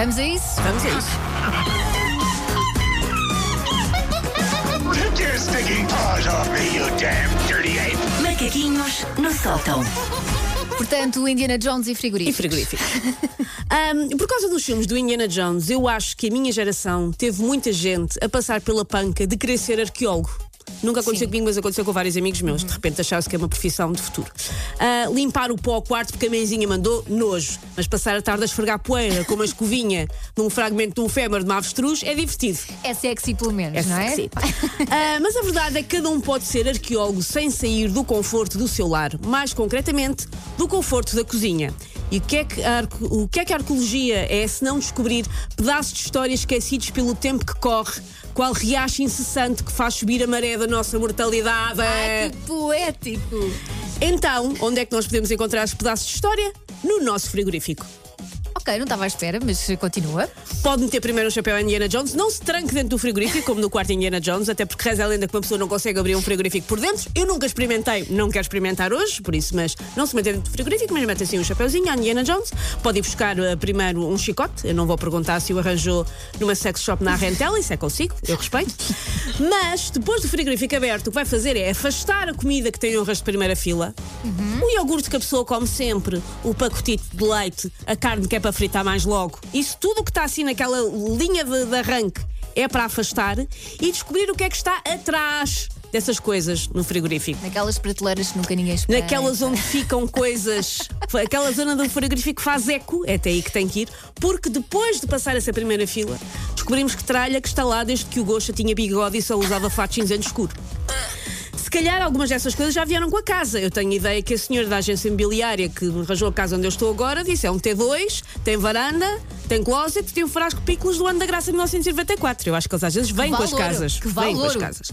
Vamos a isso? Vamos a isso. Macaquinhos no sótão. Portanto, Indiana Jones e E frigorífico. frigorífico. Ahm, por causa dos filmes do Indiana Jones, eu acho que a minha geração teve muita gente a passar pela panca de querer ser arqueólogo. Nunca aconteceu Sim. comigo, mas aconteceu com vários amigos meus. De repente acharam-se que é uma profissão de futuro. Ah, limpar o pó ao quarto porque a mãezinha mandou, nojo. Mas passar a tarde a esfregar poeira com uma escovinha num fragmento de um fémur de uma avestruz é divertido. É sexy pelo menos, não é? sexy. Ah, mas a verdade é que cada um pode ser arqueólogo sem sair do conforto do seu lar, mais concretamente, do conforto da cozinha. E o que, é que a, o que é que a arqueologia é se não descobrir pedaços de histórias esquecidos pelo tempo que corre, qual riacho incessante que faz subir a maré da nossa mortalidade? Ai, que poético! Então, onde é que nós podemos encontrar os pedaços de história? No nosso frigorífico. Ok, não estava à espera, mas continua. Pode meter primeiro um chapéu a Indiana Jones, não se tranque dentro do frigorífico, como no quarto Indiana Jones, até porque reza a lenda que uma pessoa não consegue abrir um frigorífico por dentro. Eu nunca experimentei, não quero experimentar hoje, por isso, mas não se mete dentro do frigorífico, mas mete assim um chapéuzinho a Indiana Jones. Pode ir buscar eh, primeiro um chicote, eu não vou perguntar se o arranjou numa sex shop na Rentela, isso é consigo, eu respeito. Mas depois do frigorífico aberto, o que vai fazer é afastar a comida que tem honras de primeira fila, o iogurte que a pessoa come sempre, o pacotito de leite, a carne que é para fritar mais logo. Isso tudo o que está assim naquela linha de, de arranque é para afastar e descobrir o que é que está atrás dessas coisas no frigorífico. Naquelas prateleiras que nunca ninguém espera. Naquelas onde ficam coisas. Aquela zona do frigorífico faz eco, é até aí que tem que ir, porque depois de passar essa primeira fila, descobrimos que tralha que está lá desde que o Gosta tinha bigode e só usava fato cinzento escuro. Se calhar algumas dessas coisas já vieram com a casa. Eu tenho ideia que a senhora da agência imobiliária que arranjou a casa onde eu estou agora disse: é um T2, tem varanda, tem closet, tem um frasco pícolos do ano da graça de 1994. Eu acho que eles às vezes vêm com as casas. que Vêm com as casas.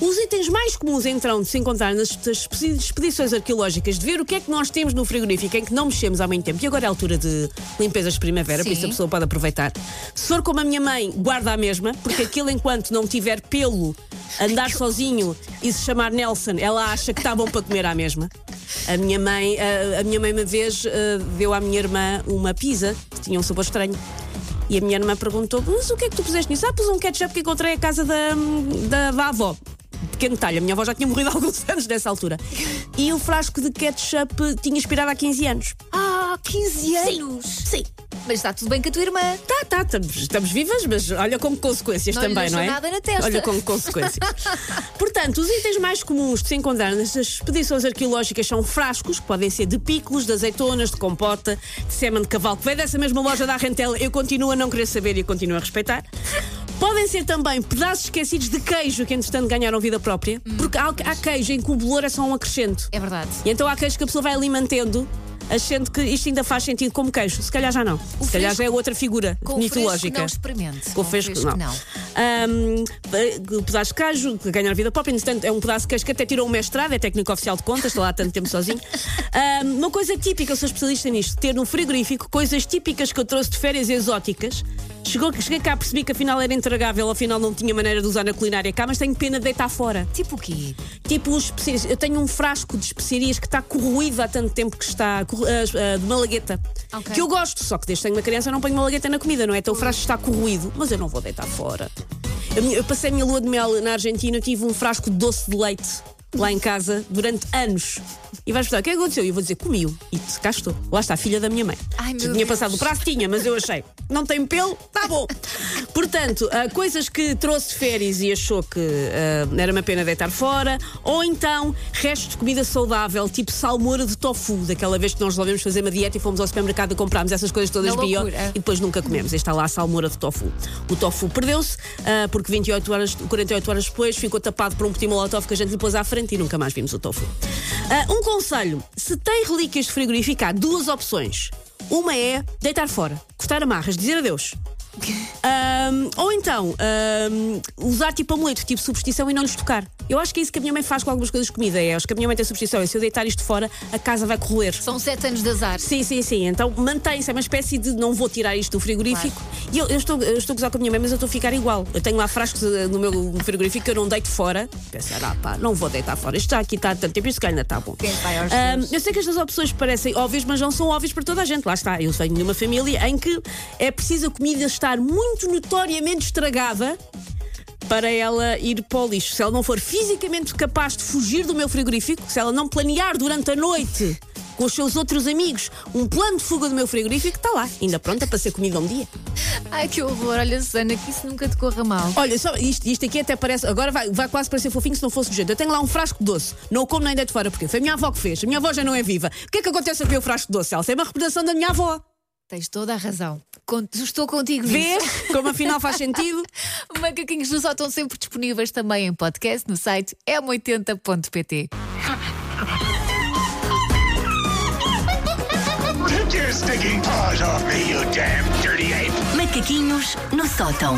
Os itens mais comuns então de se encontrar nas expedições arqueológicas, de ver o que é que nós temos no frigorífico em que não mexemos há muito tempo, e agora é a altura de limpezas de primavera, por Sim. isso a pessoa pode aproveitar. Se for como a minha mãe, guarda a mesma, porque aquilo enquanto não tiver pelo, andar sozinho e se chamar Nelson, ela acha que está bom para comer à mesma. A minha mãe, a, a minha mãe uma vez eh, deu à minha irmã uma pizza tinha um sabor estranho. E a minha irmã perguntou: Mas o que é que tu puseste nisso? Ah, pus um ketchup que encontrei a casa da, da, da avó. Pequeno detalhe, a minha avó já tinha morrido há alguns anos nessa altura. E o frasco de ketchup tinha expirado há 15 anos. Ah, 15 anos! Sim. Mas está tudo bem com a tua irmã. Tá, tá, estamos, estamos vivas, mas olha como consequências Não também, não é? nada na testa. Olha como consequências. Portanto, os itens mais comuns de se encontrar nestas expedições arqueológicas são frascos, que podem ser de picos, de azeitonas, de compota, de sêmen de cavalo, que vem dessa mesma loja da Rentela. Eu continuo a não querer saber e continuo a respeitar. Podem ser também pedaços esquecidos de queijo que, entretanto, ganharam vida própria, porque há, há queijo em que o bolor é só um acrescento. É verdade. E então há queijo que a pessoa vai ali mantendo, achando que isto ainda faz sentido como queijo. Se calhar já não. Se calhar já é outra figura Com o fresco mitológica. não experimente. Com o fresco, não. Ahm, o pedaço de queijo que ganhar vida própria, entretanto, é um pedaço de queijo que até tirou um mestrado, é técnico oficial de contas, estou lá há tanto tempo sozinho. Ahm, uma coisa típica, eu sou especialista nisto, ter no frigorífico coisas típicas que eu trouxe de férias exóticas. Chegou, cheguei cá, percebi que afinal era intragável, afinal não tinha maneira de usar na culinária cá, mas tenho pena de deitar fora. Tipo o quê? Tipo, os especiarias. eu tenho um frasco de especiarias que está corroído há tanto tempo que está ah, ah, de malagueta. Ok. Que eu gosto, só que desde que tenho uma criança eu não ponho malagueta na comida, não é? Então o frasco está corroído, mas eu não vou deitar fora. Eu, passei a minha lua de mel na Argentina, tive um frasco de doce de leite lá em casa durante anos. E vais perguntar, o que é que aconteceu? E eu vou dizer, comiu. E cá estou. Lá está, a filha da minha mãe. Ai, meu tinha Deus. passado o prazo, tinha, mas eu achei, não tem pelo, tá bom. Portanto, ah, coisas que trouxe férias e achou que ah, era uma pena deitar fora, ou então restos de comida saudável, tipo salmoura de tofu, daquela vez que nós resolvemos fazer uma dieta e fomos ao supermercado e comprámos essas coisas todas bio e depois nunca comemos. Está lá a salmoura de tofu. O tofu perdeu-se, ah, porque 28 horas, 48 horas depois ficou tapado por um petit molotov que a gente lhe pôs à frente e nunca mais vimos o tofu. Um conselho: se tem relíquias de frigorífico, há duas opções. Uma é deitar fora, cortar amarras, dizer adeus. Ahm, ou então ahm, usar tipo amuleto, tipo superstição e não lhes tocar. Eu acho que é isso que a minha mãe faz com algumas coisas de comida. É, acho que a minha mãe tem superstição. É se eu deitar isto fora, a casa vai corroer. São sete anos de azar. Sim, sim, sim. Então mantém-se, é uma espécie de não vou tirar isto do frigorífico E eu, eu estou, eu estou a gozar com a minha mãe, mas eu estou a ficar igual. Eu tenho lá frascos eh, no meu frigorífico que eu não deito fora. Pensar, ah pá, não vou deitar fora. Isto está aqui, está há tanto tempo, isto ainda está bom. Dois? eu sei que estas opções parecem óbvias, mas não são óbvias para toda a gente. Lá está, eu venho de uma família em que é preciso a comida estar muito notoriamente estragada para ela ir para o lixo. Se ela não for fisicamente capaz de fugir do meu frigorífico, se ela não planear durante a noite com os seus outros amigos um plano de fuga do meu frigorífico, está lá, ainda pronta para ser comida um dia. Ai, que horror. Olha, Susana, que isso nunca te corra mal. Olha, só isto, isto aqui até parece. Agora vai, vai quase parecer fofinho se não fosse do jeito. Eu tenho lá um frasco de doce. Não o como nem deito fora, porque foi a minha avó que fez. A minha avó já não é viva. O que é que acontece com o meu frasco de doce? Ela tem uma reputação da minha avó. Tens toda a razão. Estou contigo nisso. Vês como afinal faz sentido? Macaquinhos do Sol estão sempre disponíveis também em podcast no site m80.pt. Take your stinking paws off me, you damn dirty ape! Macaquinhos no sótão.